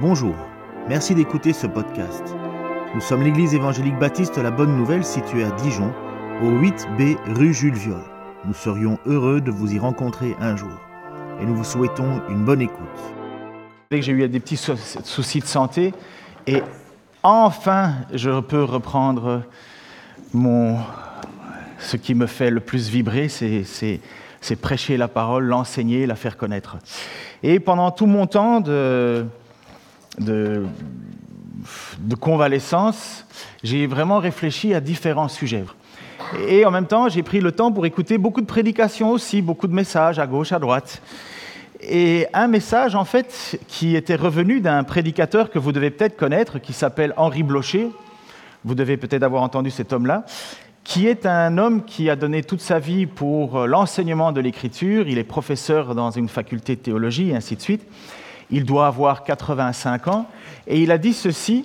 Bonjour, merci d'écouter ce podcast. Nous sommes l'église évangélique baptiste La Bonne Nouvelle située à Dijon, au 8B rue Jules Viol. Nous serions heureux de vous y rencontrer un jour et nous vous souhaitons une bonne écoute. J'ai eu des petits soucis de santé et enfin je peux reprendre mon, ce qui me fait le plus vibrer, c'est prêcher la parole, l'enseigner, la faire connaître. Et pendant tout mon temps de, de, convalescence, j'ai vraiment réfléchi à différents sujets. Et en même temps, j'ai pris le temps pour écouter beaucoup de prédications aussi, beaucoup de messages à gauche, à droite. Et un message, en fait, qui était revenu d'un prédicateur que vous devez peut-être connaître, qui s'appelle Henri Blocher. Vous devez peut-être avoir entendu cet homme-là, qui est un homme qui a donné toute sa vie pour l'enseignement de l'écriture. Il est professeur dans une faculté de théologie, et ainsi de suite. Il doit avoir 85 ans. Et il a dit ceci,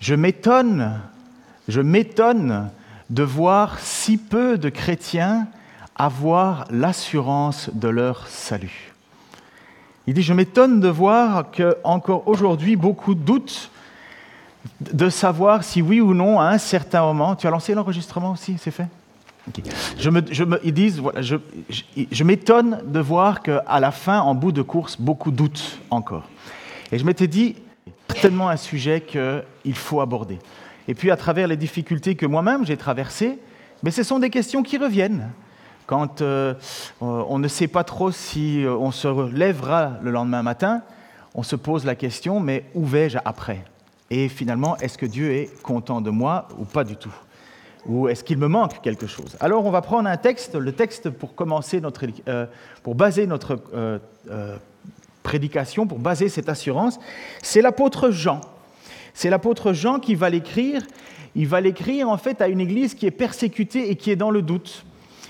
je m'étonne, je m'étonne de voir si peu de chrétiens avoir l'assurance de leur salut. Il dit, je m'étonne de voir qu'encore aujourd'hui, beaucoup doutent de savoir si oui ou non, à un certain moment, tu as lancé l'enregistrement aussi, c'est fait? Je me, disent, je m'étonne de voir qu'à la fin, en bout de course, beaucoup doutent encore. Et je m'étais dit, tellement un sujet qu'il faut aborder. Et puis à travers les difficultés que moi-même j'ai traversées, mais ce sont des questions qui reviennent. Quand euh, on ne sait pas trop si euh, on se lèvera le lendemain matin, on se pose la question, mais où vais-je après? Et finalement, est-ce que Dieu est content de moi ou pas du tout? Ou est-ce qu'il me manque quelque chose? Alors on va prendre un texte, le texte pour commencer notre, euh, pour baser notre prédication, pour baser cette assurance, c'est l'apôtre Jean. C'est l'apôtre Jean qui va l'écrire. Il va l'écrire en fait à une église qui est persécutée et qui est dans le doute.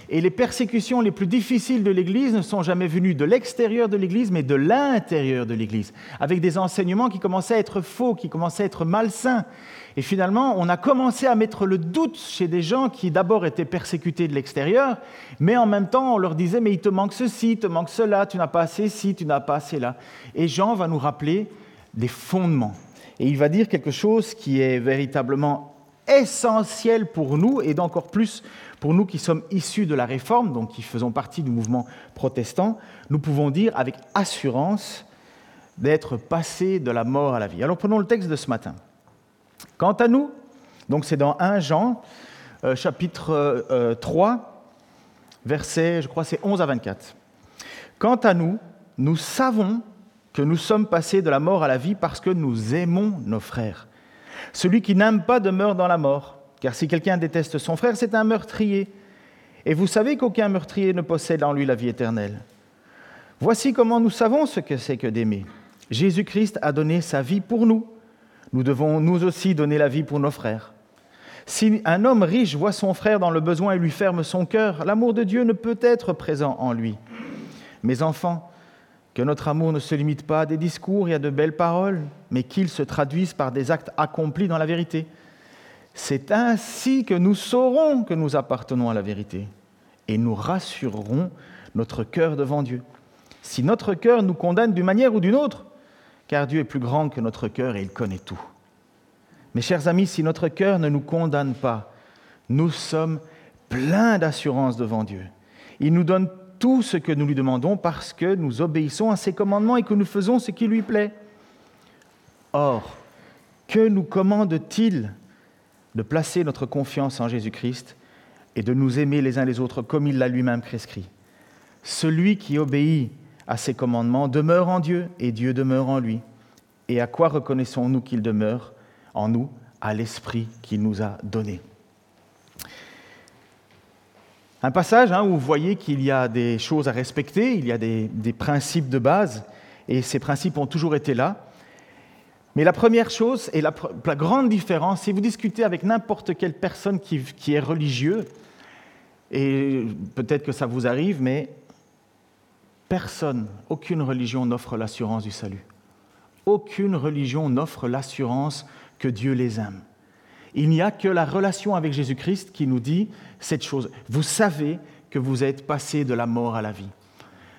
Et les persécutions les plus difficiles de l'Église ne sont jamais venues de l'extérieur de l'Église, mais de l'intérieur de l'Église, avec des enseignements qui commençaient à être faux, qui commençaient à être malsains. Et finalement, on a commencé à mettre le doute chez des gens qui d'abord étaient persécutés de l'extérieur, mais en même temps, on leur disait, mais il te manque ceci, il te manque cela, tu n'as pas assez ci, tu n'as pas assez là. Et Jean va nous rappeler des fondements. Et il va dire quelque chose qui est véritablement essentiel pour nous, et d'encore plus pour nous qui sommes issus de la Réforme, donc qui faisons partie du mouvement protestant, nous pouvons dire avec assurance d'être passés de la mort à la vie. Alors prenons le texte de ce matin. Quant à nous, donc c'est dans 1 Jean, euh, chapitre 3, euh, verset, je crois c'est 11 à 24. Quant à nous, nous savons que nous sommes passés de la mort à la vie parce que nous aimons nos frères. Celui qui n'aime pas demeure dans la mort, car si quelqu'un déteste son frère, c'est un meurtrier. Et vous savez qu'aucun meurtrier ne possède en lui la vie éternelle. Voici comment nous savons ce que c'est que d'aimer. Jésus-Christ a donné sa vie pour nous. Nous devons nous aussi donner la vie pour nos frères. Si un homme riche voit son frère dans le besoin et lui ferme son cœur, l'amour de Dieu ne peut être présent en lui. Mes enfants, que notre amour ne se limite pas à des discours et à de belles paroles, mais qu'il se traduise par des actes accomplis dans la vérité. C'est ainsi que nous saurons que nous appartenons à la vérité et nous rassurerons notre cœur devant Dieu. Si notre cœur nous condamne d'une manière ou d'une autre, car Dieu est plus grand que notre cœur et il connaît tout. Mes chers amis, si notre cœur ne nous condamne pas, nous sommes pleins d'assurance devant Dieu. Il nous donne tout ce que nous lui demandons parce que nous obéissons à ses commandements et que nous faisons ce qui lui plaît. Or, que nous commande-t-il de placer notre confiance en Jésus-Christ et de nous aimer les uns les autres comme il l'a lui-même prescrit Celui qui obéit à ses commandements demeure en Dieu et Dieu demeure en lui. Et à quoi reconnaissons-nous qu'il demeure en nous? À l'Esprit qu'il nous a donné. Un passage hein, où vous voyez qu'il y a des choses à respecter, il y a des, principes de base, et ces principes ont toujours été là. Mais la première chose et la, grande différence, si vous discutez avec n'importe quelle personne qui, est religieux, et peut-être que ça vous arrive, mais personne, aucune religion n'offre l'assurance du salut. Aucune religion n'offre l'assurance que Dieu les aime. Il n'y a que la relation avec Jésus-Christ qui nous dit cette chose. Vous savez que vous êtes passé de la mort à la vie.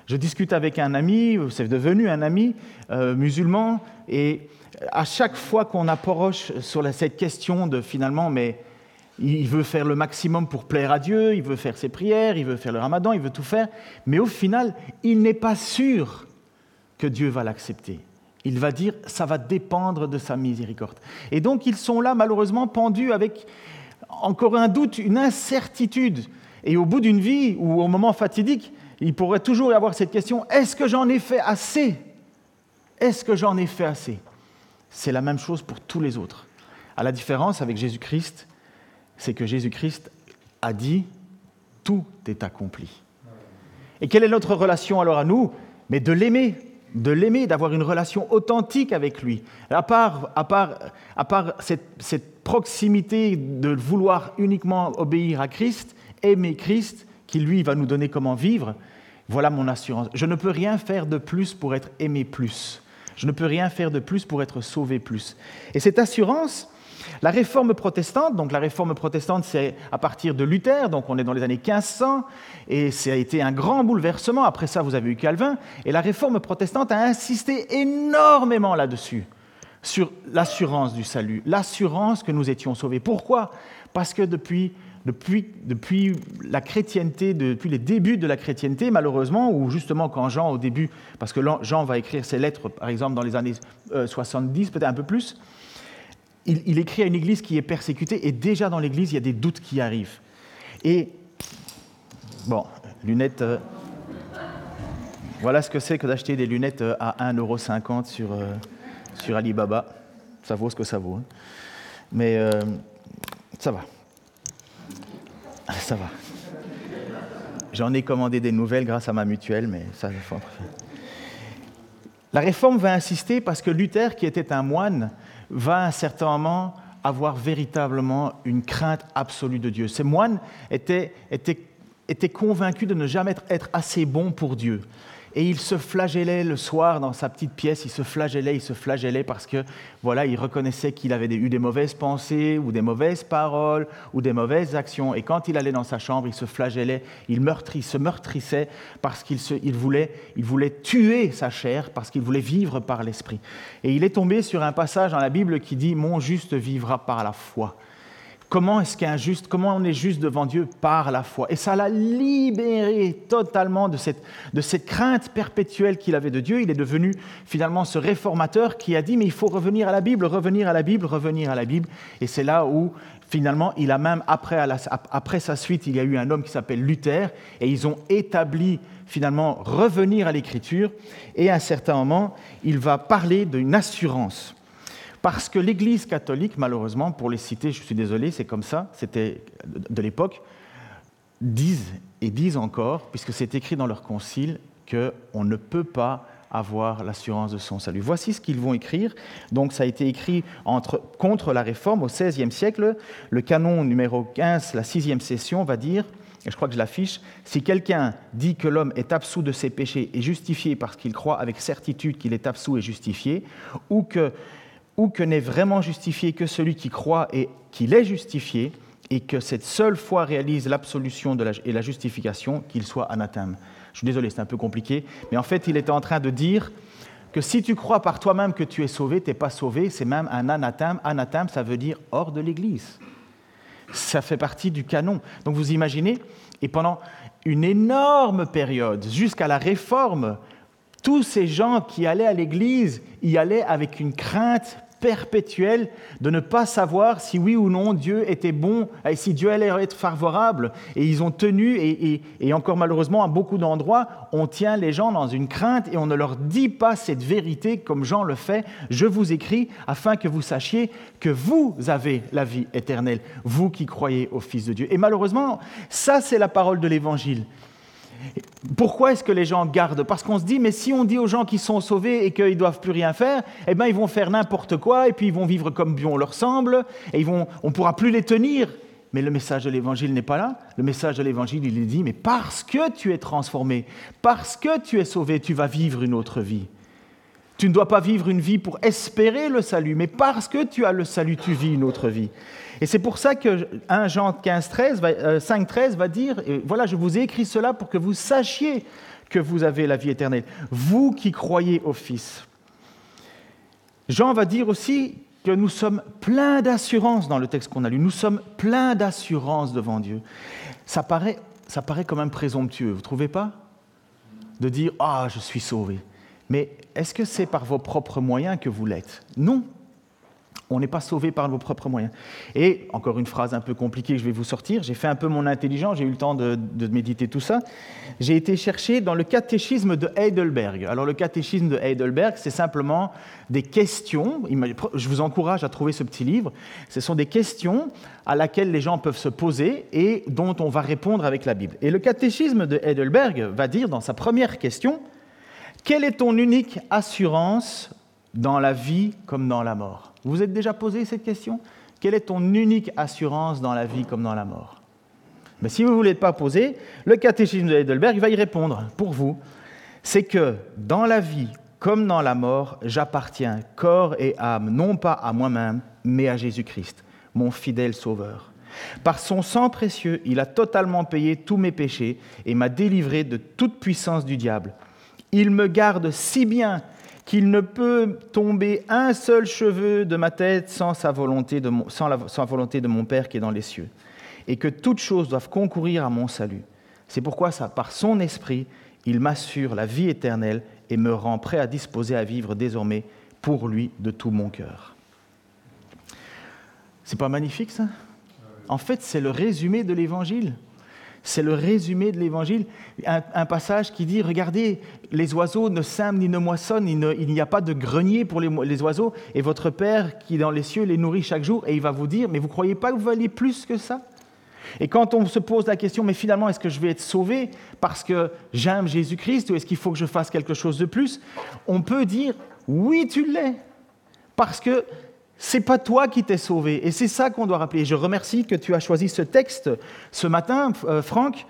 Je discute avec un ami, c'est devenu un ami euh, musulman, et à chaque fois qu'on approche sur cette question de finalement, mais il veut faire le maximum pour plaire à Dieu, il veut faire ses prières, il veut faire le ramadan, il veut tout faire, mais au final, il n'est pas sûr que Dieu va l'accepter. Il va dire, ça va dépendre de sa miséricorde. Et donc, ils sont là, malheureusement, pendus avec encore un doute, une incertitude. Et au bout d'une vie, ou au moment fatidique, il pourrait toujours y avoir cette question, est-ce que j'en ai fait assez? Est-ce que j'en ai fait assez? C'est la même chose pour tous les autres. À la différence avec Jésus-Christ, c'est que Jésus-Christ a dit, tout est accompli. Et quelle est notre relation alors à nous? Mais de l'aimer, de l'aimer, d'avoir une relation authentique avec lui. À part, à part, à part cette, cette, proximité de vouloir uniquement obéir à Christ, aimer Christ, qui lui va nous donner comment vivre, voilà mon assurance. Je ne peux rien faire de plus pour être aimé plus. Je ne peux rien faire de plus pour être sauvé plus. Et cette assurance, la réforme protestante, donc la réforme protestante, c'est à partir de Luther, donc on est dans les années 1500, et ça a été un grand bouleversement. Après ça, vous avez eu Calvin, et la réforme protestante a insisté énormément là-dessus, sur l'assurance du salut, l'assurance que nous étions sauvés. Pourquoi? Parce que depuis, depuis, la chrétienté, depuis les débuts de la chrétienté, malheureusement, ou justement quand Jean, au début, parce que Jean va écrire ses lettres, par exemple, dans les années 70, euh, peut-être un peu plus, il, écrit à une église qui est persécutée, et déjà dans l'église, il y a des doutes qui arrivent. Et, bon, lunettes. Euh, voilà ce que c'est que d'acheter des lunettes euh, à 1,50€ sur, sur Alibaba. Ça vaut ce que ça vaut. Hein. Mais ça va. Ça va. J'en ai commandé des nouvelles grâce à ma mutuelle, mais ça. La réforme va insister parce que Luther, qui était un moine, va à un certain moment avoir véritablement une crainte absolue de Dieu. Ces moines étaient, convaincus de ne jamais être assez bons pour Dieu. Et il se flagellait le soir dans sa petite pièce, il se flagellait, il se flagellait parce que voilà, il reconnaissait qu'il avait eu des mauvaises pensées ou des mauvaises paroles ou des mauvaises actions. Et quand il allait dans sa chambre, il se flagellait, il, se meurtrissait parce qu'il voulait, il voulait tuer sa chair, parce qu'il voulait vivre par l'esprit. Et il est tombé sur un passage dans la Bible qui dit Mon juste vivra par la foi. Comment est-ce qu'un juste, comment on est juste devant Dieu Par la foi? Et ça l'a libéré totalement de cette, de cette crainte perpétuelle qu'il avait de Dieu. Il est devenu finalement ce réformateur qui a dit, mais il faut revenir à la Bible, revenir à la Bible, revenir à la Bible. Et c'est là où finalement, il a même, après, après sa suite, il y a eu un homme qui s'appelle Luther, et ils ont établi finalement revenir à l'Écriture. Et à un certain moment, il va parler d'une assurance. Parce que l'Église catholique, malheureusement, pour les citer, je suis désolé, c'est comme ça, c'était de l'époque, disent et disent encore, puisque c'est écrit dans leur concile, qu'on ne peut pas avoir l'assurance de son salut. Voici ce qu'ils vont écrire. Donc ça a été écrit contre la réforme au XVIe siècle. Le canon numéro 15, la sixième session, va dire, et je crois que je l'affiche, si quelqu'un dit que l'homme est absous de ses péchés et justifié parce qu'il croit avec certitude qu'il est absous et justifié, ou que ou que n'est vraiment justifié que celui qui croit et qu'il est justifié, et que cette seule foi réalise l'absolution et la justification, qu'il soit anathème. Je suis désolé, c'est un peu compliqué, mais en fait, il était en train de dire que si tu crois par toi-même que tu es sauvé, tu n'es pas sauvé, c'est même un anathème. Anathème, ça veut dire hors de l'Église. Ça fait partie du canon. Donc vous imaginez, et pendant une énorme période, jusqu'à la réforme, tous ces gens qui allaient à l'Église y allaient avec une crainte perpétuelle de ne pas savoir si oui ou non Dieu était bon, et si Dieu allait être favorable. Et ils ont tenu, et, encore malheureusement à beaucoup d'endroits, on tient les gens dans une crainte et on ne leur dit pas cette vérité comme Jean le fait. Je vous écris afin que vous sachiez que vous avez la vie éternelle, vous qui croyez au Fils de Dieu. Et malheureusement, ça c'est la parole de l'Évangile. Pourquoi est-ce que les gens gardent? Parce qu'on se dit, mais si on dit aux gens qu'ils sont sauvés et qu'ils ne doivent plus rien faire, eh bien ils vont faire n'importe quoi et puis ils vont vivre comme bon leur semble et ils vont, on ne pourra plus les tenir. Mais le message de l'Évangile n'est pas là. Le message de l'Évangile, il est dit, mais parce que tu es transformé, parce que tu es sauvé, tu vas vivre une autre vie. Tu ne dois pas vivre une vie pour espérer le salut, mais parce que tu as le salut, tu vis une autre vie. Et c'est pour ça que 1 Jean 15, 13, 5, 13 va dire, voilà, je vous ai écrit cela pour que vous sachiez que vous avez la vie éternelle, vous qui croyez au Fils. Jean va dire aussi que nous sommes pleins d'assurance dans le texte qu'on a lu. Nous sommes pleins d'assurance devant Dieu. Ça paraît, ça paraît quand même présomptueux, vous ne trouvez pas? De dire Ah, je suis sauvé. Mais est-ce que c'est par vos propres moyens que vous l'êtes? Non. On n'est pas sauvé par nos propres moyens. Et encore une phrase un peu compliquée que je vais vous sortir. J'ai fait un peu mon intelligence, j'ai eu le temps de, méditer tout ça. J'ai été chercher dans le catéchisme de Heidelberg. Alors le catéchisme de Heidelberg, c'est simplement des questions. Je vous encourage à trouver ce petit livre. Ce sont des questions à laquelle les gens peuvent se poser et dont on va répondre avec la Bible. Et le catéchisme de Heidelberg va dire dans sa première question, quelle est ton unique assurance dans la vie comme dans la mort? Vous vous êtes déjà posé cette question? Quelle est ton unique assurance dans la vie comme dans la mort? Mais si vous ne voulez pas poser, le catéchisme de Heidelberg va y répondre pour vous. C'est que dans la vie comme dans la mort, j'appartiens corps et âme, non pas à moi-même, mais à Jésus-Christ, mon fidèle Sauveur. Par son sang précieux, il a totalement payé tous mes péchés et m'a délivré de toute puissance du diable. Il me garde si bien qu'il ne peut tomber un seul cheveu de ma tête sans, sa volonté de mon, sans la volonté de mon Père qui est dans les cieux, et que toutes choses doivent concourir à mon salut. C'est pourquoi, ça, par son esprit, il m'assure la vie éternelle et me rend prêt à disposer à vivre désormais pour lui de tout mon cœur. C'est pas magnifique ça? En fait, c'est le résumé de l'évangile. C'est le résumé de l'évangile. Un, passage qui dit, regardez, les oiseaux ne sèment ni ne moissonnent, il n'y a pas de grenier pour les, oiseaux, et votre Père qui est dans les cieux les nourrit chaque jour, et il va vous dire, mais vous ne croyez pas que vous valez plus que ça? Et quand on se pose la question, mais finalement, est-ce que je vais être sauvé parce que j'aime Jésus-Christ, ou est-ce qu'il faut que je fasse quelque chose de plus? On peut dire, oui, tu l'es. Parce que c'est pas toi qui t'es sauvé. Et c'est ça qu'on doit rappeler. Je remercie que tu as choisi ce texte ce matin, euh, Franck,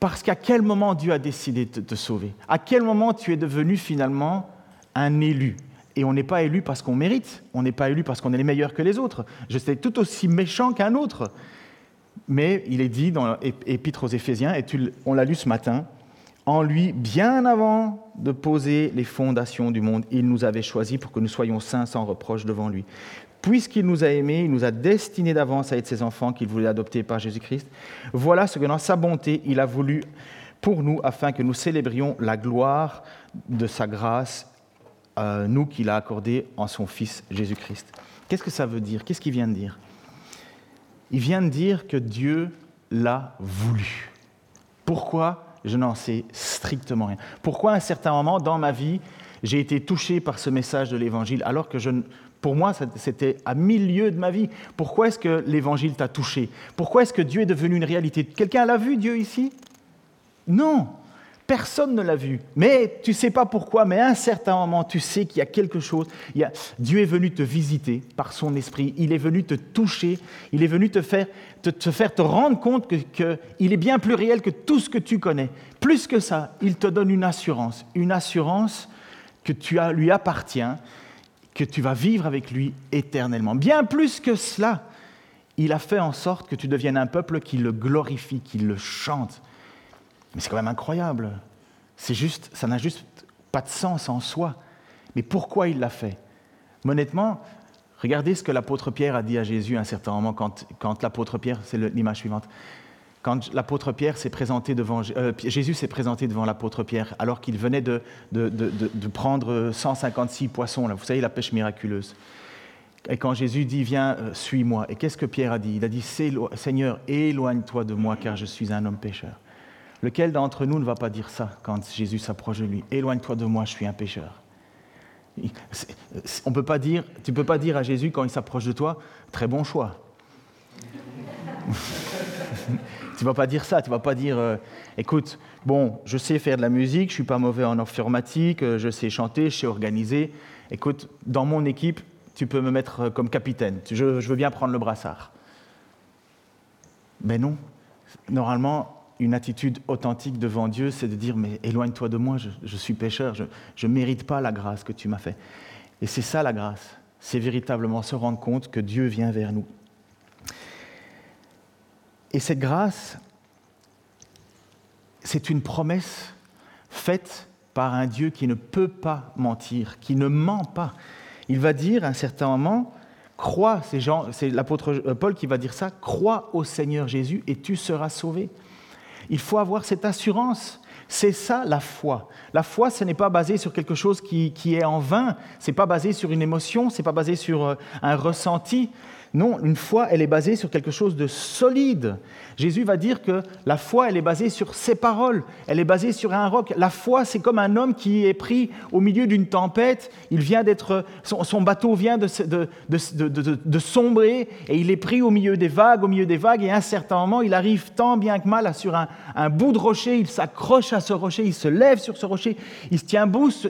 parce qu'à quel moment Dieu a décidé de te sauver? À quel moment tu es devenu finalement un élu? Et on n'est pas élu parce qu'on mérite, on n'est pas élu parce qu'on est les meilleurs que les autres. Je suis tout aussi méchant qu'un autre. Mais il est dit dans l'Épître aux Éphésiens, et on l'a lu ce matin, en lui, bien avant de poser les fondations du monde, il nous avait choisis pour que nous soyons saints sans reproche devant lui. Puisqu'il nous a aimés, il nous a destinés d'avance à être ses enfants qu'il voulait adopter par Jésus-Christ. Voilà ce que dans sa bonté, il a voulu pour nous afin que nous célébrions la gloire de sa grâce, euh, nous qu'il a accordé en son Fils Jésus-Christ. Qu'est-ce que ça veut dire? Qu'est-ce qu'il vient de dire? Il vient de dire que Dieu l'a voulu. Pourquoi? Je n'en sais strictement rien. Pourquoi à un certain moment dans ma vie, j'ai été touché par ce message de l'Évangile alors que je, pour moi, c'était à milieu de ma vie? Pourquoi est-ce que l'Évangile t'a touché? Pourquoi est-ce que Dieu est devenu une réalité? Quelqu'un l'a vu, Dieu, ici? Non. Personne ne l'a vu. Mais tu ne sais pas pourquoi, mais à un certain moment, tu sais qu'il y a quelque chose. Dieu est venu te visiter par son esprit. Il est venu te toucher. Il est venu te faire te, faire te rendre compte qu'il est bien plus réel que tout ce que tu connais. Plus que ça, il te donne une assurance. Une assurance que tu lui appartiens, que tu vas vivre avec lui éternellement. Bien plus que cela, il a fait en sorte que tu deviennes un peuple qui le glorifie, qui le chante. Mais c'est quand même incroyable. C'est juste, ça n'a juste pas de sens en soi. Mais pourquoi il l'a fait? Honnêtement, regardez ce que l'apôtre Pierre a dit à Jésus à un certain moment, quand, l'apôtre Pierre, c'est l'image suivante, quand l'apôtre Pierre s'est présenté devant, euh, Jésus s'est présenté devant l'apôtre Pierre, alors qu'il venait de, prendre 156 poissons, vous savez, la pêche miraculeuse. Et quand Jésus dit, viens, euh, suis-moi, et qu'est-ce que Pierre a dit? Il a dit, Seigneur, éloigne-toi de moi, car je suis un homme pécheur. Lequel d'entre nous ne va pas dire ça quand Jésus s'approche de lui? Éloigne-toi de moi, je suis un pécheur. On peut pas dire, tu ne peux pas dire à Jésus quand il s'approche de toi, très bon choix. tu ne vas pas dire ça, tu ne vas pas dire, euh, écoute, bon, je sais faire de la musique, je ne suis pas mauvais en informatique, euh, je sais chanter, je sais organiser. Écoute, dans mon équipe, tu peux me mettre euh, comme capitaine, je veux bien prendre le brassard. Mais non, normalement, une attitude authentique devant Dieu, c'est de dire, mais éloigne-toi de moi, je, suis pécheur, je ne mérite pas la grâce que tu m'as fait. Et c'est ça la grâce, c'est véritablement se rendre compte que Dieu vient vers nous. Et cette grâce, c'est une promesse faite par un Dieu qui ne peut pas mentir, qui ne ment pas. Il va dire à un certain moment, crois, c'est l'apôtre Paul qui va dire ça, crois au Seigneur Jésus et tu seras sauvé. Il faut avoir cette assurance. C'est ça la foi. La foi, ce n'est pas basé sur quelque chose qui, qui est en vain, ce n'est pas basé sur une émotion, ce n'est pas basé sur euh, un ressenti, non, une foi, elle est basée sur quelque chose de solide. Jésus va dire que la foi, elle est basée sur ses paroles, elle est basée sur un roc. La foi, c'est comme un homme qui est pris au milieu d'une tempête, il vient d'être, son, bateau vient de, sombrer et il est pris au milieu des vagues, au milieu des vagues, et à un certain moment, il arrive tant bien que mal sur un, bout de rocher, il s'accroche à ce rocher, il se lève sur ce rocher, il se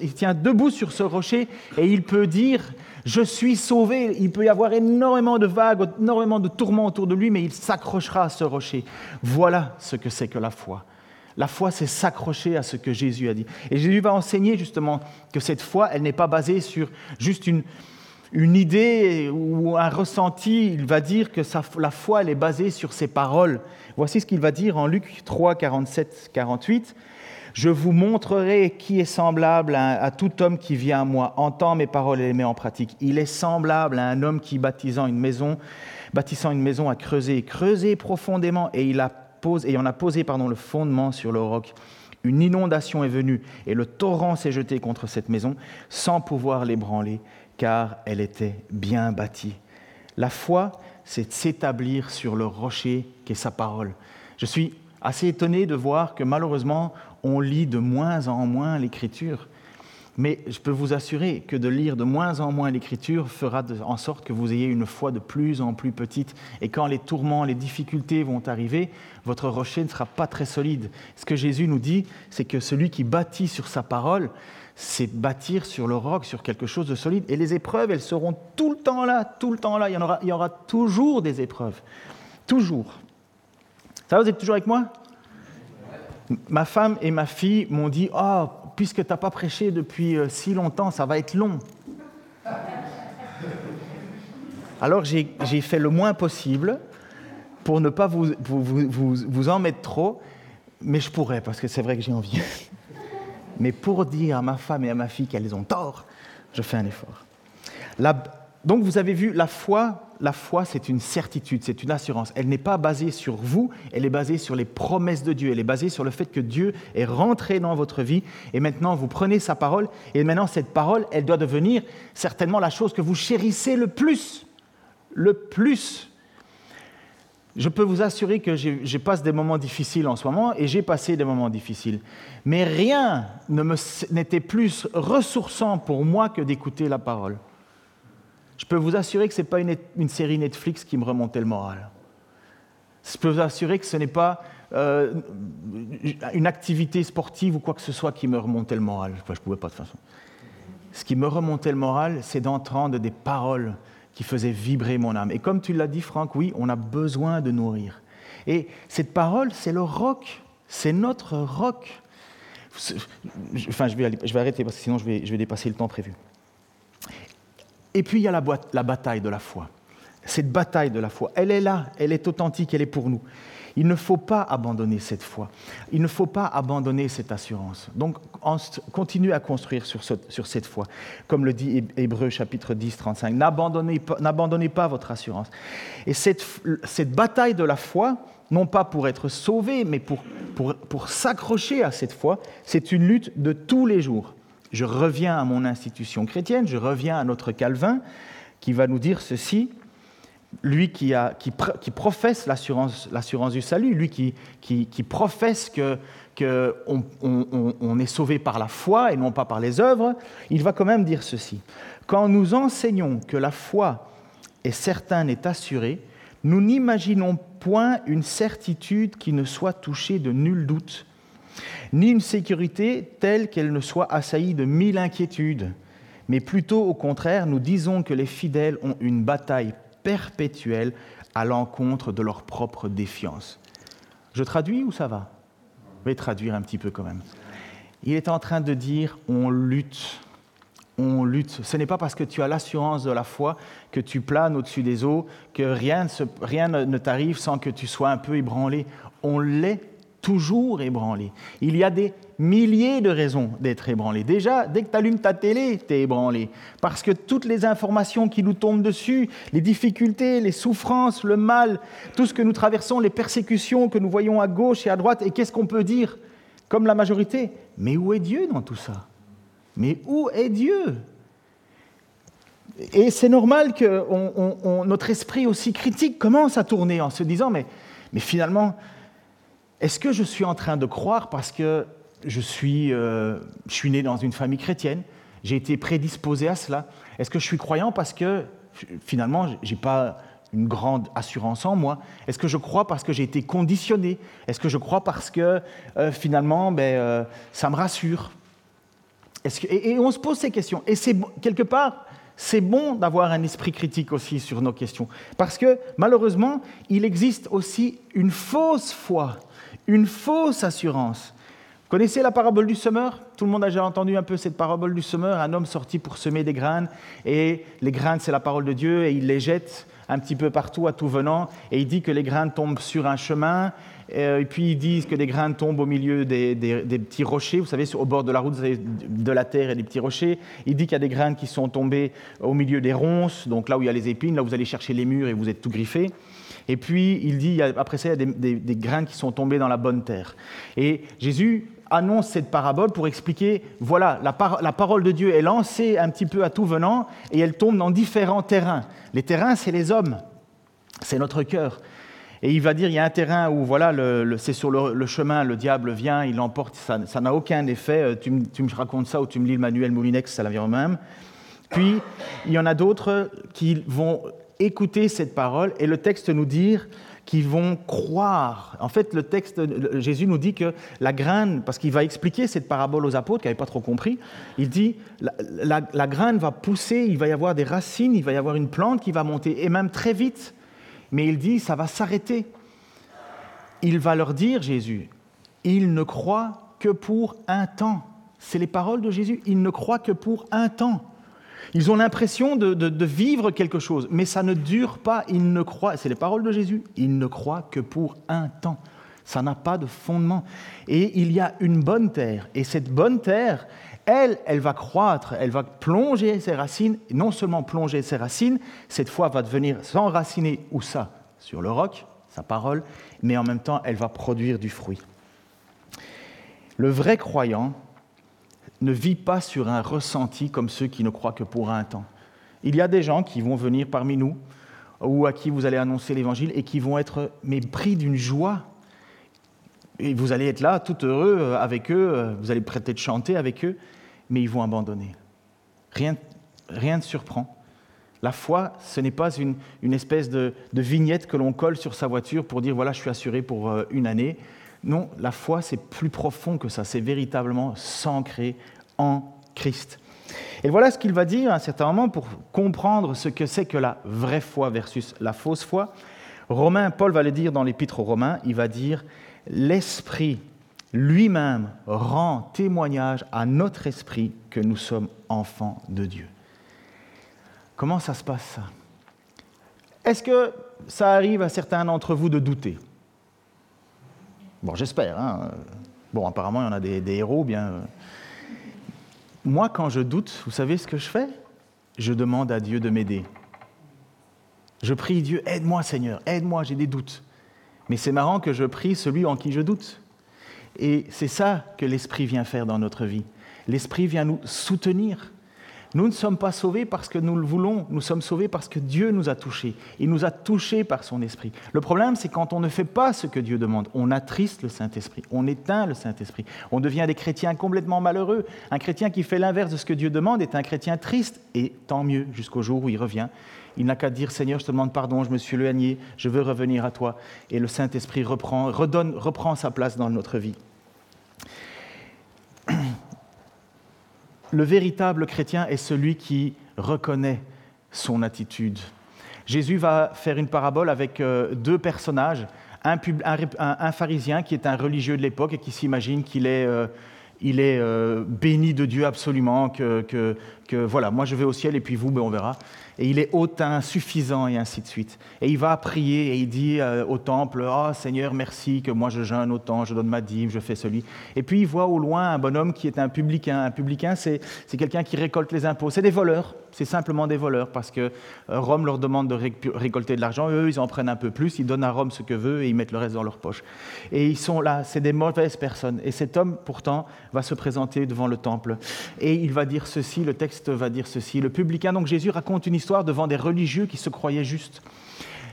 il tient debout sur ce rocher. Et il peut dire je suis sauvé. Il peut y avoir énormément de vagues, énormément de tourments autour de lui, mais il s'accrochera à ce rocher. Voilà ce que c'est que la foi. La foi, c'est s'accrocher à ce que Jésus a dit. Et Jésus va enseigner justement que cette foi, elle n'est pas basée sur juste une, idée ou un ressenti. Il va dire que la foi, elle est basée sur ses paroles. Voici ce qu'il va dire en Luc 3, 47, 48. Je vous montrerai qui est semblable à, tout homme qui vient à moi, entend mes paroles et les met en pratique. Il est semblable à un homme qui, baptisant une maison, bâtissant une maison, a creusé, creusé profondément, et il a posé, et on a posé pardon, le fondement sur le roc. Une inondation est venue, et le torrent s'est jeté contre cette maison, sans pouvoir l'ébranler, car elle était bien bâtie. La foi, c'est s'établir sur le rocher qu'est sa parole. Je suis assez étonné de voir que malheureusement, on lit de moins en moins l'écriture. Mais je peux vous assurer que de lire de moins en moins l'écriture fera en sorte que vous ayez une foi de plus en plus petite. Et quand les tourments, les difficultés vont arriver, votre rocher ne sera pas très solide. Ce que Jésus nous dit, c'est que celui qui bâtit sur sa parole, c'est bâtir sur le roc, sur quelque chose de solide. Et les épreuves, elles seront tout le temps là, tout le temps là. Il y, aura, il y aura toujours des épreuves. Toujours. Ça va, vous êtes toujours avec moi? Ma femme et ma fille m'ont dit Oh, puisque tu n'as pas prêché depuis euh, si longtemps, ça va être long. Alors j'ai fait le moins possible pour ne pas vous, vous, en mettre trop, mais je pourrais, parce que c'est vrai que j'ai envie. Mais pour dire à ma femme et à ma fille qu'elles ont tort, je fais un effort. Donc vous avez vu, la foi la foi, c'est une certitude, c'est une assurance. Elle n'est pas basée sur vous, elle est basée sur les promesses de Dieu. Elle est basée sur le fait que Dieu est rentré dans votre vie et maintenant vous prenez sa parole et maintenant cette parole, elle doit devenir certainement la chose que vous chérissez le plus. Le plus. Je peux vous assurer que je passe des moments difficiles en ce moment et j'ai passé des moments difficiles. Mais rien n'était plus ressourçant pour moi que d'écouter la parole. Je peux vous assurer que ce n'est pas une, série Netflix qui me remontait le moral. Je peux vous assurer que ce n'est pas euh, une activité sportive ou quoi que ce soit qui me remontait le moral. je ne pouvais pas de toute façon. Ce qui me remontait le moral, c'est d'entendre des paroles qui faisaient vibrer mon âme. Et comme tu l'as dit, Franck, oui, on a besoin de nourrir. Et cette parole, c'est le roc. C'est notre roc. Enfin, je vais, arrêter parce que sinon je vais dépasser le temps prévu. Et puis il y a la, bataille de la foi. Cette bataille de la foi, elle est là, elle est authentique, elle est pour nous. Il ne faut pas abandonner cette foi. Il ne faut pas abandonner cette assurance. Donc, continuez à construire sur, cette foi. Comme le dit Hébreu chapitre 10, 35. N'abandonnez pas, pas, votre assurance. Et cette, bataille de la foi, non pas pour être sauvé, mais pour s'accrocher à cette foi, c'est une lutte de tous les jours. Je reviens à mon institution chrétienne, je reviens à notre Calvin, qui va nous dire ceci, lui qui, professe l'assurance du salut, lui qui, professe qu'on que est sauvé par la foi et non pas par les œuvres, il va quand même dire ceci. Quand nous enseignons que la foi est certaine et assurée, nous n'imaginons point une certitude qui ne soit touchée de nul doute ni une sécurité telle qu'elle ne soit assaillie de mille inquiétudes, mais plutôt au contraire, nous disons que les fidèles ont une bataille perpétuelle à l'encontre de leur propre défiance. Je traduis ou ça va? Je vais traduire un petit peu quand même. Il est en train de dire on lutte. On lutte. Ce n'est pas parce que tu as l'assurance de la foi que tu planes au-dessus des eaux, que rien, rien ne t'arrive sans que tu sois un peu ébranlé. On l'est toujours ébranlé. Il y a des milliers de raisons d'être ébranlé. Déjà, dès que tu allumes ta télé, tu es ébranlé. Parce que toutes les informations qui nous tombent dessus, les difficultés, les souffrances, le mal, tout ce que nous traversons, les persécutions que nous voyons à gauche et à droite, et qu'est-ce qu'on peut dire Comme la majorité, mais où est Dieu dans tout ça? Mais où est Dieu? Et c'est normal que notre esprit aussi critique commence à tourner en se disant, mais, mais finalement, est-ce que je suis en train de croire parce que je suis, euh, je suis né dans une famille chrétienne, j'ai été prédisposé à cela? Est-ce que je suis croyant parce que finalement, je n'ai pas une grande assurance en moi? Est-ce que je crois parce que j'ai été conditionné? Est-ce que je crois parce que euh, finalement, ben, euh, ça me rassure? Et, on se pose ces questions. Et c'est quelque part, c'est bon d'avoir un esprit critique aussi sur nos questions. Parce que malheureusement, il existe aussi une fausse foi une fausse assurance. Connaissez la parabole du semeur? Tout le monde a déjà entendu un peu cette parabole du semeur, un homme sorti pour semer des graines, et les graines, c'est la parole de Dieu, et il les jette un petit peu partout à tout venant, et il dit que les graines tombent sur un chemin, euh, et puis il dit que des graines tombent au milieu des, petits rochers, vous savez, au bord de la route, vous de la terre et des petits rochers. Il dit qu'il y a des graines qui sont tombées au milieu des ronces, donc là où il y a les épines, là où vous allez chercher les murs et vous êtes tout griffé. Et puis, il dit, après ça, il y a des, grains qui sont tombés dans la bonne terre. Et Jésus annonce cette parabole pour expliquer, voilà, la, parole de Dieu est lancée un petit peu à tout venant et elle tombe dans différents terrains. Les terrains, c'est les hommes, c'est notre cœur. Et il va dire, il y a un terrain où, voilà, c'est sur le, chemin, le diable vient, il l'emporte, ça n'a aucun effet. Euh, tu, me racontes ça ou tu me lis le manuel Moulinex, ça la même. Puis, il y en a d'autres qui vont écouter cette parole et le texte nous dit qu'ils vont croire. En fait, le texte, Jésus nous dit que la graine, parce qu'il va expliquer cette parabole aux apôtres qui n'avaient pas trop compris, il dit la, la, graine va pousser, il va y avoir des racines, il va y avoir une plante qui va monter, et même très vite. Mais il dit ça va s'arrêter. Il va leur dire, Jésus, il ne croit que pour un temps. C'est les paroles de Jésus, il ne croit que pour un temps. Ils ont l'impression de, vivre quelque chose, mais ça ne dure pas. Ils ne croient, c'est les paroles de Jésus, ils ne croient que pour un temps. Ça n'a pas de fondement. Et il y a une bonne terre. Et cette bonne terre, elle, elle va croître, elle va plonger ses racines. Non seulement plonger ses racines, cette fois va devenir s'enraciner, où ça Sur le roc, sa parole, mais en même temps, elle va produire du fruit. Le vrai croyant, ne vit pas sur un ressenti comme ceux qui ne croient que pour un temps. Il y a des gens qui vont venir parmi nous ou à qui vous allez annoncer l'évangile et qui vont être mais pris d'une joie. Et vous allez être là tout heureux euh, avec eux, euh, vous allez peut-être chanter avec eux, mais ils vont abandonner. Rien, rien ne surprend. La foi, ce n'est pas une, espèce de, de, vignette que l'on colle sur sa voiture pour dire voilà, je suis assuré pour euh, une année. Non, la foi, c'est plus profond que ça, c'est véritablement s'ancrer en Christ. Et voilà ce qu'il va dire à un certain moment pour comprendre ce que c'est que la vraie foi versus la fausse foi. Romain, Paul va le dire dans l'épître aux Romains, il va dire L'Esprit lui-même rend témoignage à notre esprit que nous sommes enfants de Dieu. Comment ça se passe ça? Est-ce que ça arrive à certains d'entre vous de douter? Bon, j'espère. Hein. Bon, apparemment, il y en a des, héros bien. Euh. Moi, quand je doute, vous savez ce que je fais? Je demande à Dieu de m'aider. Je prie Dieu, aide-moi Seigneur, aide-moi, j'ai des doutes. Mais c'est marrant que je prie celui en qui je doute. Et c'est ça que l'Esprit vient faire dans notre vie. L'Esprit vient nous soutenir. Nous ne sommes pas sauvés parce que nous le voulons, nous sommes sauvés parce que Dieu nous a touchés. Il nous a touchés par son esprit. Le problème, c'est quand on ne fait pas ce que Dieu demande, on attriste le Saint-Esprit, on éteint le Saint-Esprit, on devient des chrétiens complètement malheureux. Un chrétien qui fait l'inverse de ce que Dieu demande est un chrétien triste, et tant mieux jusqu'au jour où il revient. Il n'a qu'à dire Seigneur, je te demande pardon, je me suis éloigné, je veux revenir à toi. Et le Saint-Esprit reprend, redonne, reprend sa place dans notre vie. Le véritable chrétien est celui qui reconnaît son attitude. Jésus va faire une parabole avec euh, deux personnages, un, pharisien qui est un religieux de l'époque et qui s'imagine qu'il est, euh, il est euh, béni de Dieu absolument, que, que, voilà, moi je vais au ciel et puis vous, ben, on verra et il est hautain, suffisant, et ainsi de suite. Et il va prier et il dit euh, au temple Oh Seigneur, merci que moi je jeûne autant, je donne ma dîme, je fais celi. Et puis il voit au loin un bonhomme qui est un publicain. Un publicain, c'est quelqu'un qui récolte les impôts. C'est des voleurs, c'est simplement des voleurs parce que euh, Rome leur demande de récolter de l'argent. Eux, ils en prennent un peu plus, ils donnent à Rome ce que veut et ils mettent le reste dans leur poche. Et ils sont là, c'est des mauvaises personnes. Et cet homme, pourtant, va se présenter devant le temple et il va dire ceci le texte va dire ceci. Le publicain, donc Jésus raconte une histoire devant des religieux qui se croyaient justes.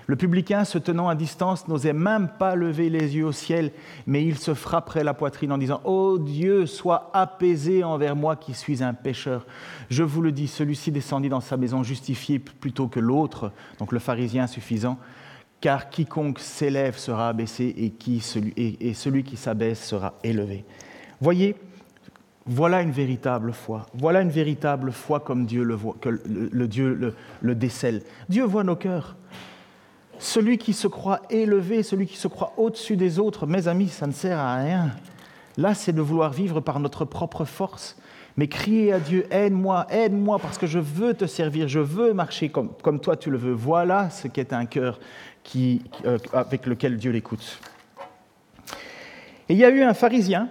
Le publicain, se tenant à distance, n'osait même pas lever les yeux au ciel, mais il se frapperait la poitrine en disant Ô oh Dieu, sois apaisé envers moi qui suis un pécheur. Je vous le dis, celui-ci descendit dans sa maison justifié plutôt que l'autre, donc le pharisien suffisant, car quiconque s'élève sera abaissé et, qui, celui, et celui qui s'abaisse sera élevé. Voyez, voilà une véritable foi. Voilà une véritable foi comme Dieu le, voit, que le, Dieu le, décèle. Dieu voit nos cœurs. Celui qui se croit élevé, celui qui se croit au-dessus des autres, mes amis, ça ne sert à rien. Là, c'est de vouloir vivre par notre propre force. Mais crier à Dieu, aide-moi, aide-moi, parce que je veux te servir, je veux marcher comme, comme toi tu le veux. Voilà ce qu'est un cœur qui, euh, avec lequel Dieu l'écoute. Et il y a eu un pharisien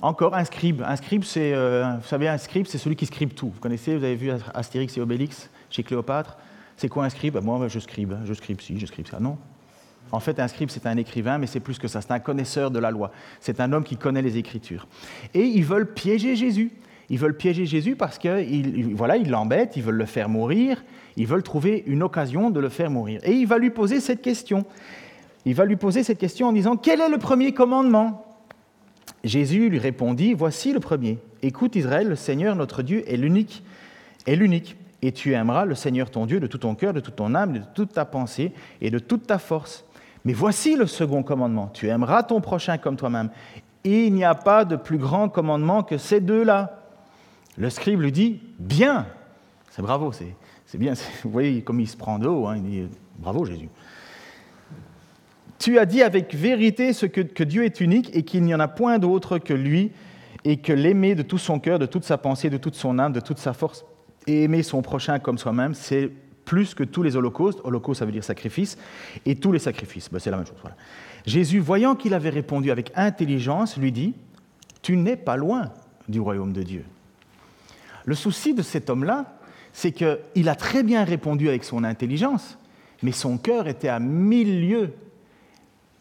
encore un scribe. Un scribe, c'est, euh, vous savez, un scribe, c'est celui qui scribe tout. Vous connaissez, vous avez vu Astérix et Obélix chez Cléopâtre? C'est quoi un scribe? Moi, je scribe. Je scribe si, je scribe ça. Non. En fait, un scribe, c'est un écrivain, mais c'est plus que ça. C'est un connaisseur de la loi. C'est un homme qui connaît les Écritures. Et ils veulent piéger Jésus. Ils veulent piéger Jésus parce qu'ils voilà, ils l'embêtent, ils veulent le faire mourir, ils veulent trouver une occasion de le faire mourir. Et il va lui poser cette question. Il va lui poser cette question en disant Quel est le premier commandement? Jésus lui répondit, Voici le premier. Écoute Israël, le Seigneur notre Dieu est l'unique. Et tu aimeras le Seigneur ton Dieu de tout ton cœur, de toute ton âme, de toute ta pensée et de toute ta force. Mais voici le second commandement. Tu aimeras ton prochain comme toi-même. Et il n'y a pas de plus grand commandement que ces deux-là. Le scribe lui dit, bien. C'est bravo, c'est bien. Vous voyez comme il se prend de haut. Hein. il dit, bravo Jésus. Tu as dit avec vérité ce que, Dieu est unique et qu'il n'y en a point d'autre que lui et que l'aimer de tout son cœur, de toute sa pensée, de toute son âme, de toute sa force et aimer son prochain comme soi-même, c'est plus que tous les holocaustes. Holocauste, ça veut dire sacrifice, et tous les sacrifices. Ben, c'est la même chose. Jésus, voyant qu'il avait répondu avec intelligence, lui dit Tu n'es pas loin du royaume de Dieu. Le souci de cet homme-là, c'est qu'il a très bien répondu avec son intelligence, mais son cœur était à mille lieues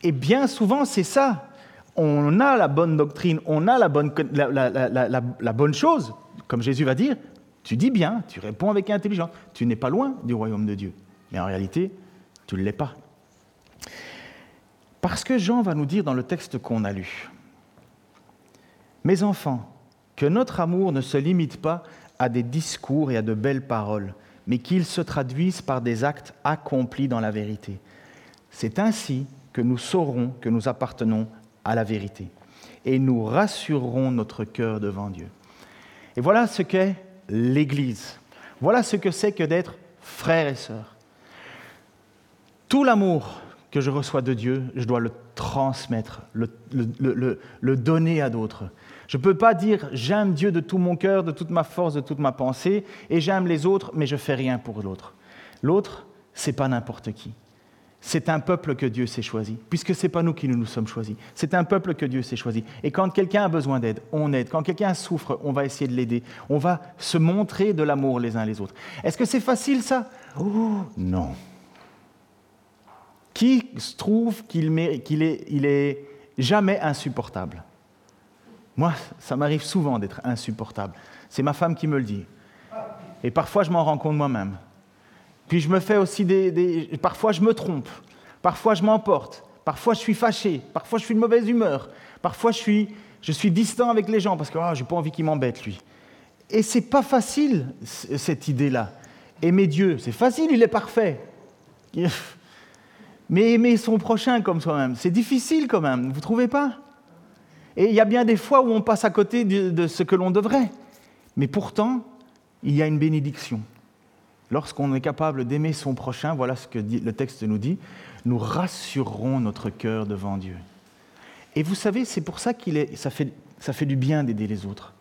et bien souvent, c'est ça. On a la bonne doctrine, on a la bonne, la, bonne chose, comme Jésus va dire. Tu dis bien, tu réponds avec intelligence. Tu n'es pas loin du royaume de Dieu. Mais en réalité, tu ne l'es pas. Parce que Jean va nous dire dans le texte qu'on a lu, Mes enfants, que notre amour ne se limite pas à des discours et à de belles paroles, mais qu'il se traduise par des actes accomplis dans la vérité. C'est ainsi que nous saurons que nous appartenons à la vérité et nous rassurerons notre cœur devant Dieu. Et voilà ce qu'est l'Église. Voilà ce que c'est que d'être frère et sœur. Tout l'amour que je reçois de Dieu, je dois le transmettre, le, donner à d'autres. Je ne peux pas dire j'aime Dieu de tout mon cœur, de toute ma force, de toute ma pensée, et j'aime les autres, mais je fais rien pour l'autre. L'autre, c'est pas n'importe qui. C'est un peuple que Dieu s'est choisi, puisque ce n'est pas nous qui nous, nous sommes choisis. C'est un peuple que Dieu s'est choisi. Et quand quelqu'un a besoin d'aide, on aide. Quand quelqu'un souffre, on va essayer de l'aider. On va se montrer de l'amour les uns les autres. Est-ce que c'est facile ça? Oh, Non. Qui trouve qu'il est, il est jamais insupportable? Moi, ça m'arrive souvent d'être insupportable. C'est ma femme qui me le dit. Et parfois, je m'en rends compte moi-même. Puis je me fais aussi des, Parfois je me trompe, parfois je m'emporte, parfois je suis fâché, parfois je suis de mauvaise humeur, parfois je suis, je suis distant avec les gens parce que oh, je n'ai pas envie qu'il m'embête lui. Et c'est pas facile cette idée-là. Aimer Dieu, c'est facile, il est parfait. Mais aimer son prochain comme soi-même, c'est difficile quand même, vous ne trouvez pas? Et il y a bien des fois où on passe à côté de ce que l'on devrait. Mais pourtant, il y a une bénédiction lorsqu'on est capable d'aimer son prochain, voilà ce que le texte nous dit, nous rassurerons notre cœur devant Dieu. Et vous savez, c'est pour ça qu'il est, ça fait, ça fait du bien d'aider les autres.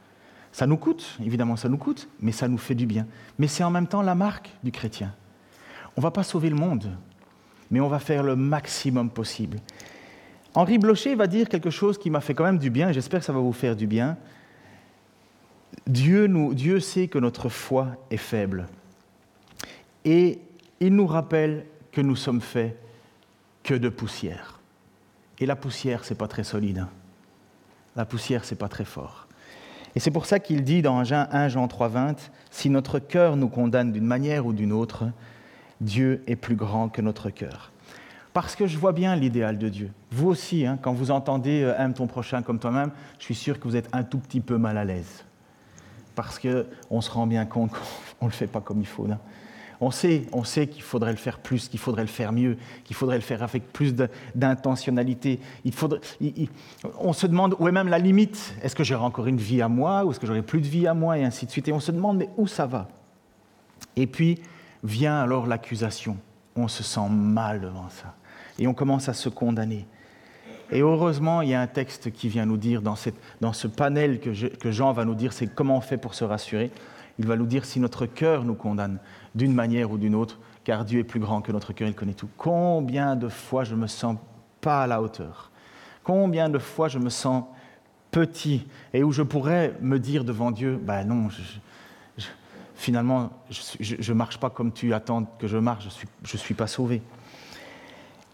Ça nous coûte, évidemment, ça nous coûte, mais ça nous fait du bien. Mais c'est en même temps la marque du chrétien. On ne va pas sauver le monde, mais on va faire le maximum possible. Henri Blocher va dire quelque chose qui m'a fait quand même du bien, et j'espère que ça va vous faire du bien. Dieu, Dieu sait que notre foi est faible. Et il nous rappelle que nous sommes faits que de poussière. Et la poussière, c'est pas très solide. Hein. La poussière, c'est pas très fort. Et c'est pour ça qu'il dit dans 1 Jean 3,20 Si notre cœur nous condamne d'une manière ou d'une autre, Dieu est plus grand que notre cœur. Parce que je vois bien l'idéal de Dieu. Vous aussi, hein, quand vous entendez euh, Aime ton prochain comme toi-même, je suis sûr que vous êtes un tout petit peu mal à l'aise. Parce qu'on se rend bien compte qu'on ne le fait pas comme il faut. On sait, on sait qu'il faudrait le faire plus, qu'il faudrait le faire mieux, qu'il faudrait le faire avec plus d'intentionnalité. on se demande où est même la limite. Est-ce que j'aurai encore une vie à moi ou est-ce que j'aurai plus de vie à moi et ainsi de suite. Et on se demande mais où ça va? Et puis vient alors l'accusation. On se sent mal devant ça et on commence à se condamner. Et heureusement, il y a un texte qui vient nous dire, dans, ce panel que Jean va nous dire, c'est comment on fait pour se rassurer. Il va nous dire si notre cœur nous condamne d'une manière ou d'une autre, car Dieu est plus grand que notre cœur, il connaît tout. Combien de fois je me sens pas à la hauteur? Combien de fois je me sens petit? Et où je pourrais me dire devant Dieu, ben non, finalement, je ne marche pas comme tu attends que je marche, je ne suis, pas sauvé.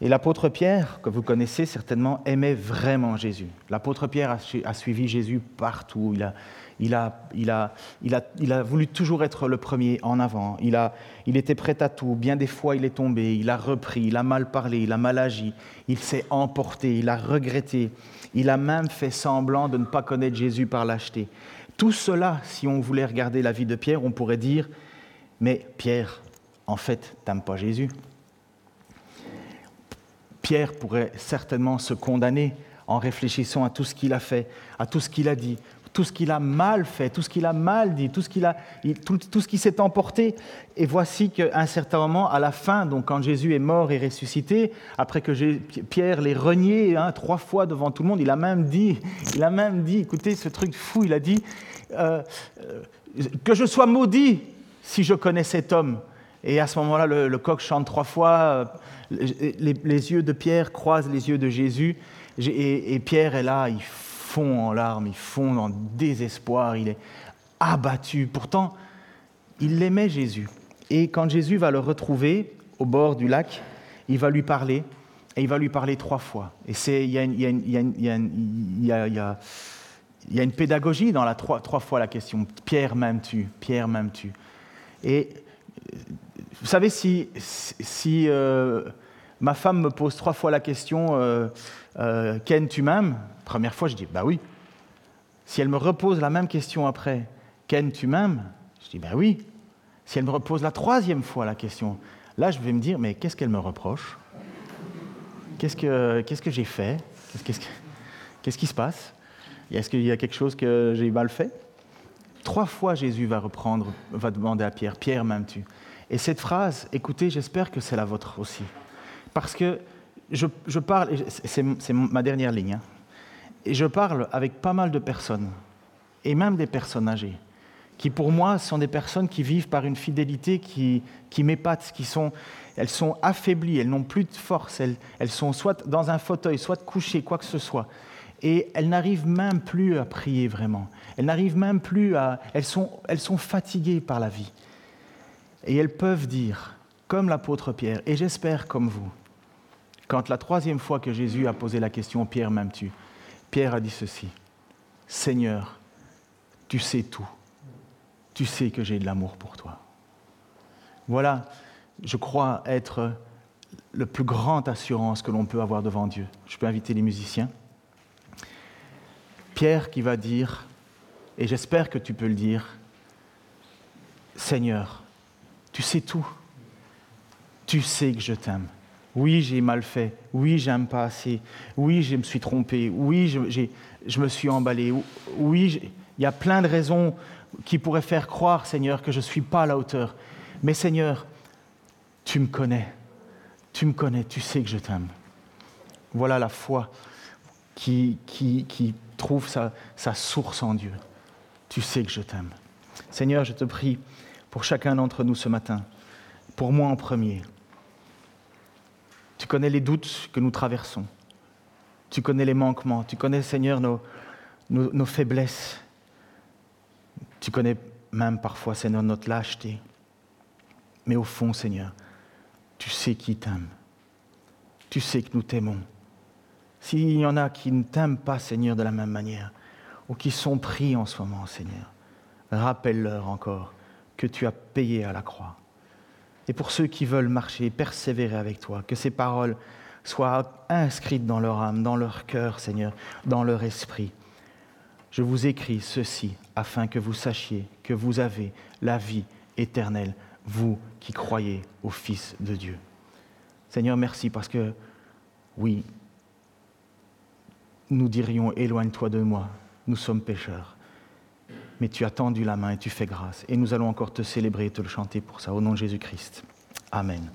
Et l'apôtre Pierre, que vous connaissez certainement, aimait vraiment Jésus. L'apôtre Pierre a, suivi Jésus partout. Il a, il a, il, a, il, a, voulu toujours être le premier en avant. Il, il était prêt à tout. Bien des fois, il est tombé. Il a repris. Il a mal parlé. Il a mal agi. Il s'est emporté. Il a regretté. Il a même fait semblant de ne pas connaître Jésus par lâcheté. Tout cela, si on voulait regarder la vie de Pierre, on pourrait dire Mais Pierre, en fait, t'aimes pas Jésus. Pierre pourrait certainement se condamner en réfléchissant à tout ce qu'il a fait, à tout ce qu'il a dit, tout ce qu'il a mal fait, tout ce qu'il a mal dit, tout ce, qu'il a, tout, ce qui s'est emporté. Et voici qu'à un certain moment, à la fin, donc quand Jésus est mort et ressuscité, après que Pierre l'ait renié hein, trois fois devant tout le monde, il a même dit, il a même dit, écoutez ce truc fou, il a dit euh, euh, que je sois maudit si je connais cet homme. Et à ce moment-là, le, coq chante trois fois, euh, les, yeux de Pierre croisent les yeux de Jésus, et, Pierre est là, il fond en larmes, il fond en désespoir, il est abattu. Pourtant, il aimait Jésus. Et quand Jésus va le retrouver au bord du lac, il va lui parler, et il va lui parler trois fois. Et il y a une pédagogie dans la trois, trois fois la question. Pierre m'aimes-tu? Pierre m'aimes-tu? Et vous savez, si, euh, ma femme me pose trois fois la question euh, euh, Ken, tu m'aimes Première fois, je dis Bah oui. Si elle me repose la même question après Ken, tu m'aimes Je dis Bah oui. Si elle me repose la troisième fois la question, là, je vais me dire Mais qu'est-ce qu'elle me reproche? Qu'est-ce que, j'ai fait? Qu'est-ce, qu'est-ce qui se passe? Est-ce qu'il y a quelque chose que j'ai mal fait? Trois fois, Jésus va reprendre, va demander à Pierre Pierre, m'aimes-tu? Et cette phrase, écoutez, j'espère que c'est la vôtre aussi. Parce que je, parle, c'est ma dernière ligne, hein, et je parle avec pas mal de personnes, et même des personnes âgées, qui pour moi sont des personnes qui vivent par une fidélité qui, qui m'épate, qui sont, elles sont affaiblies, elles n'ont plus de force, elles, elles sont soit dans un fauteuil, soit couchées, quoi que ce soit. Et elles n'arrivent même plus à prier vraiment. Elles n'arrivent même plus à... Elles sont, elles sont fatiguées par la vie. Et elles peuvent dire, comme l'apôtre Pierre, et j'espère comme vous, quand la troisième fois que Jésus a posé la question, Pierre m'aimes-tu? Pierre a dit ceci, Seigneur, tu sais tout, tu sais que j'ai de l'amour pour toi. Voilà, je crois être le plus grande assurance que l'on peut avoir devant Dieu. Je peux inviter les musiciens. Pierre qui va dire, et j'espère que tu peux le dire, Seigneur, tu sais tout. Tu sais que je t'aime. Oui, j'ai mal fait. Oui, j'aime pas assez. Oui, je me suis trompé. Oui, je, je me suis emballé. Oui, il y a plein de raisons qui pourraient faire croire, Seigneur, que je ne suis pas à la hauteur. Mais Seigneur, tu me connais, tu me connais, tu sais que je t'aime. Voilà la foi qui, qui, trouve sa, sa source en Dieu. Tu sais que je t'aime. Seigneur, je te prie pour chacun d'entre nous ce matin, pour moi en premier. Tu connais les doutes que nous traversons. Tu connais les manquements. Tu connais, Seigneur, nos, faiblesses. Tu connais même parfois, Seigneur, notre lâcheté. Mais au fond, Seigneur, tu sais qui t'aime. Tu sais que nous t'aimons. S'il y en a qui ne t'aiment pas, Seigneur, de la même manière, ou qui sont pris en ce moment, Seigneur, rappelle-leur encore que tu as payé à la croix. Et pour ceux qui veulent marcher, persévérer avec toi, que ces paroles soient inscrites dans leur âme, dans leur cœur, Seigneur, dans leur esprit. Je vous écris ceci afin que vous sachiez que vous avez la vie éternelle, vous qui croyez au Fils de Dieu. Seigneur, merci parce que, oui, nous dirions, éloigne-toi de moi, nous sommes pécheurs. Mais tu as tendu la main et tu fais grâce. Et nous allons encore te célébrer et te le chanter pour ça, au nom de Jésus-Christ. Amen.